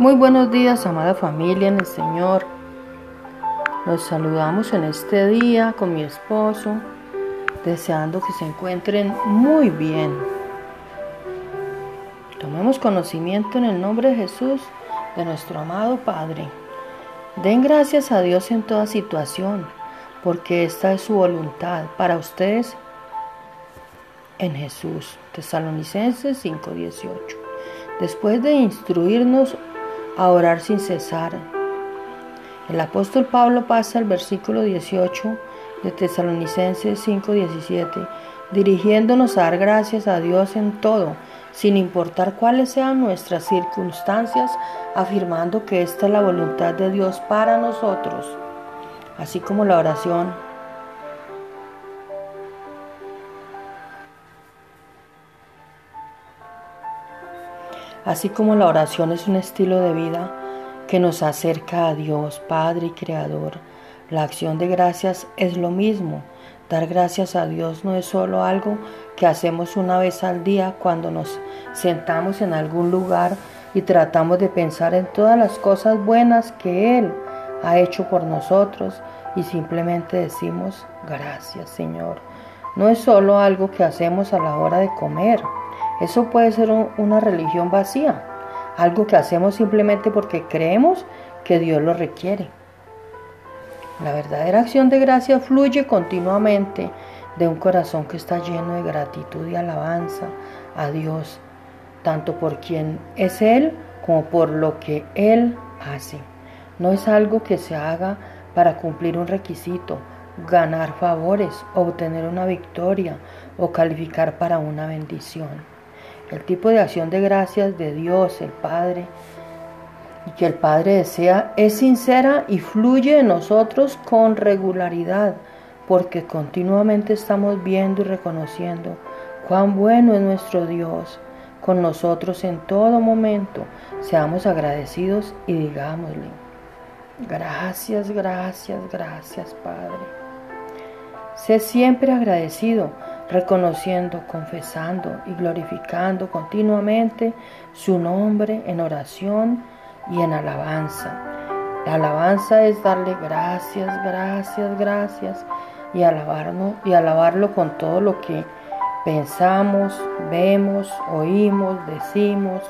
Muy buenos días, amada familia en el Señor. Los saludamos en este día con mi esposo, deseando que se encuentren muy bien. Tomemos conocimiento en el nombre de Jesús, de nuestro amado Padre. Den gracias a Dios en toda situación, porque esta es su voluntad para ustedes en Jesús. Tesalonicenses 5:18. Después de instruirnos a orar sin cesar. El apóstol Pablo pasa al versículo 18 de Tesalonicenses 5:17, dirigiéndonos a dar gracias a Dios en todo, sin importar cuáles sean nuestras circunstancias, afirmando que esta es la voluntad de Dios para nosotros, así como la oración así como la oración es un estilo de vida que nos acerca a Dios, Padre y Creador. La acción de gracias es lo mismo. Dar gracias a Dios no es solo algo que hacemos una vez al día cuando nos sentamos en algún lugar y tratamos de pensar en todas las cosas buenas que Él ha hecho por nosotros y simplemente decimos gracias Señor. No es solo algo que hacemos a la hora de comer eso puede ser una religión vacía, algo que hacemos simplemente porque creemos que Dios lo requiere. La verdadera acción de gracia fluye continuamente de un corazón que está lleno de gratitud y alabanza a Dios, tanto por quien es Él como por lo que Él hace. No es algo que se haga para cumplir un requisito, ganar favores, obtener una victoria o calificar para una bendición. El tipo de acción de gracias de Dios, el Padre, y que el Padre desea es sincera y fluye en nosotros con regularidad, porque continuamente estamos viendo y reconociendo cuán bueno es nuestro Dios con nosotros en todo momento. Seamos agradecidos y digámosle, gracias, gracias, gracias Padre. Sé siempre agradecido reconociendo, confesando y glorificando continuamente su nombre en oración y en alabanza. La alabanza es darle gracias, gracias, gracias y alabarlo, y alabarlo con todo lo que pensamos, vemos, oímos, decimos,